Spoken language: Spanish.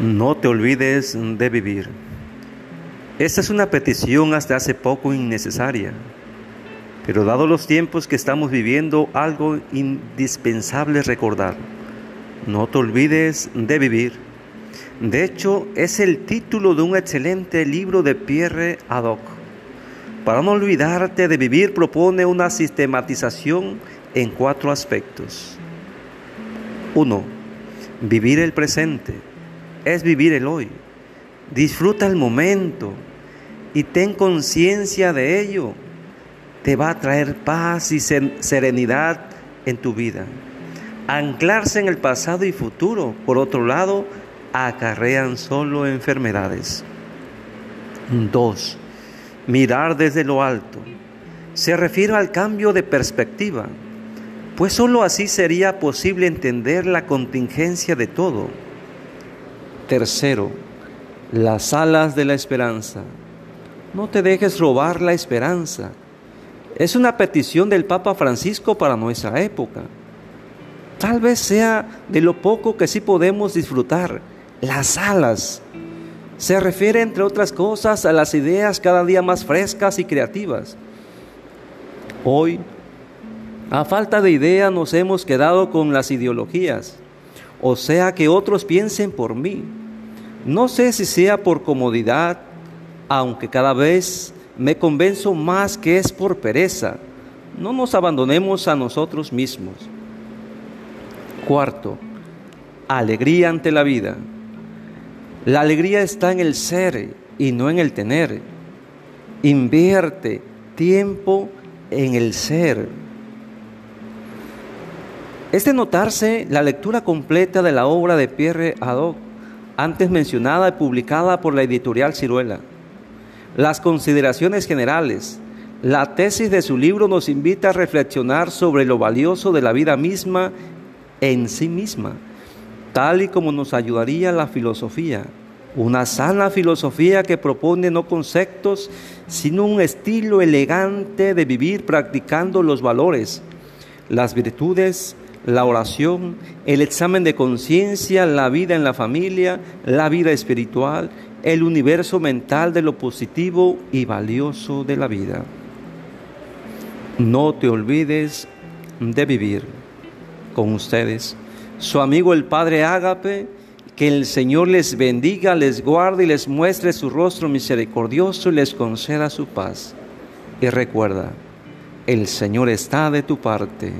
No te olvides de vivir. Esta es una petición hasta hace poco innecesaria, pero dado los tiempos que estamos viviendo, algo indispensable recordar. No te olvides de vivir. De hecho, es el título de un excelente libro de Pierre Haddock. Para no olvidarte de vivir propone una sistematización en cuatro aspectos. 1. Vivir el presente es vivir el hoy. Disfruta el momento y ten conciencia de ello. Te va a traer paz y serenidad en tu vida. Anclarse en el pasado y futuro, por otro lado, acarrean solo enfermedades. 2. Mirar desde lo alto. Se refiere al cambio de perspectiva, pues sólo así sería posible entender la contingencia de todo. Tercero, las alas de la esperanza. No te dejes robar la esperanza. Es una petición del Papa Francisco para nuestra época. Tal vez sea de lo poco que sí podemos disfrutar, las alas. Se refiere, entre otras cosas, a las ideas cada día más frescas y creativas. Hoy, a falta de idea, nos hemos quedado con las ideologías, o sea, que otros piensen por mí. No sé si sea por comodidad, aunque cada vez me convenzo más que es por pereza. No nos abandonemos a nosotros mismos. Cuarto, alegría ante la vida. La alegría está en el ser y no en el tener. Invierte tiempo en el ser. Es de notarse la lectura completa de la obra de Pierre Haddock antes mencionada y publicada por la editorial Ciruela. Las consideraciones generales, la tesis de su libro nos invita a reflexionar sobre lo valioso de la vida misma en sí misma, tal y como nos ayudaría la filosofía, una sana filosofía que propone no conceptos, sino un estilo elegante de vivir practicando los valores, las virtudes la oración, el examen de conciencia, la vida en la familia, la vida espiritual, el universo mental de lo positivo y valioso de la vida. No te olvides de vivir con ustedes. Su amigo el Padre Ágape, que el Señor les bendiga, les guarde y les muestre su rostro misericordioso y les conceda su paz. Y recuerda, el Señor está de tu parte